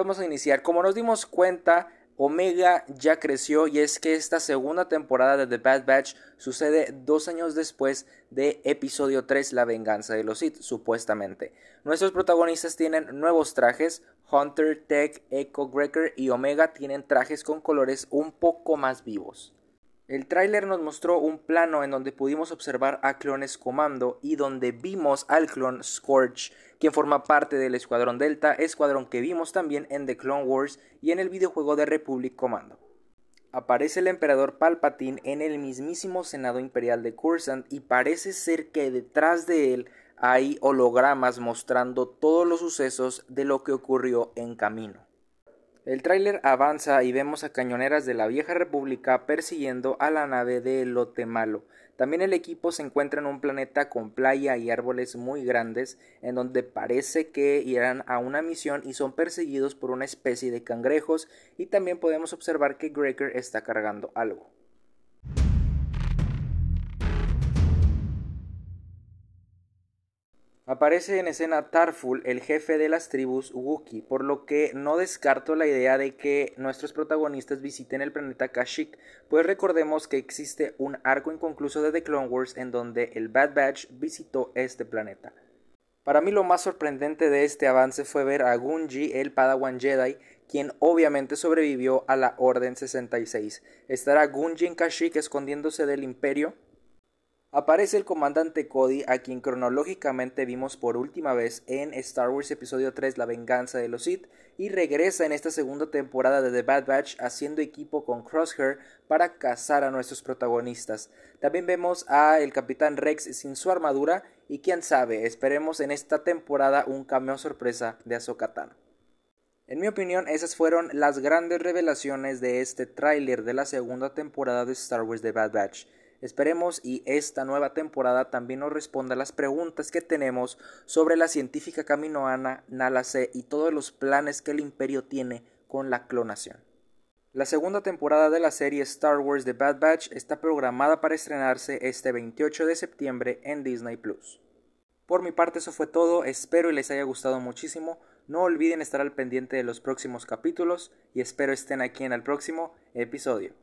vamos a iniciar. Como nos dimos cuenta, Omega ya creció y es que esta segunda temporada de The Bad Batch sucede dos años después de episodio 3 La venganza de los Sith, supuestamente. Nuestros protagonistas tienen nuevos trajes, Hunter, Tech, Echo, Greker y Omega tienen trajes con colores un poco más vivos. El tráiler nos mostró un plano en donde pudimos observar a clones comando y donde vimos al clon Scorch, quien forma parte del Escuadrón Delta, escuadrón que vimos también en The Clone Wars y en el videojuego de Republic Commando. Aparece el emperador Palpatine en el mismísimo Senado Imperial de Coruscant y parece ser que detrás de él hay hologramas mostrando todos los sucesos de lo que ocurrió en camino. El tráiler avanza y vemos a cañoneras de la vieja república persiguiendo a la nave de Lote Malo. También el equipo se encuentra en un planeta con playa y árboles muy grandes, en donde parece que irán a una misión y son perseguidos por una especie de cangrejos, y también podemos observar que Greker está cargando algo. Aparece en escena Tarful, el jefe de las tribus Wookiee, por lo que no descarto la idea de que nuestros protagonistas visiten el planeta Kashyyyk, pues recordemos que existe un arco inconcluso de The Clone Wars en donde el Bad Batch visitó este planeta. Para mí lo más sorprendente de este avance fue ver a Gunji, el Padawan Jedi, quien obviamente sobrevivió a la Orden 66. ¿Estará Gunji en Kashyyyk escondiéndose del Imperio? Aparece el comandante Cody, a quien cronológicamente vimos por última vez en Star Wars Episodio 3 La venganza de los Sith, y regresa en esta segunda temporada de The Bad Batch haciendo equipo con Crosshair para cazar a nuestros protagonistas. También vemos a el Capitán Rex sin su armadura y quién sabe, esperemos en esta temporada un cameo sorpresa de Ahsoka En mi opinión, esas fueron las grandes revelaciones de este tráiler de la segunda temporada de Star Wars The Bad Batch. Esperemos y esta nueva temporada también nos responda a las preguntas que tenemos sobre la científica caminoana Nala C y todos los planes que el imperio tiene con la clonación. La segunda temporada de la serie Star Wars The Bad Batch está programada para estrenarse este 28 de septiembre en Disney Plus. Por mi parte eso fue todo, espero y les haya gustado muchísimo, no olviden estar al pendiente de los próximos capítulos y espero estén aquí en el próximo episodio.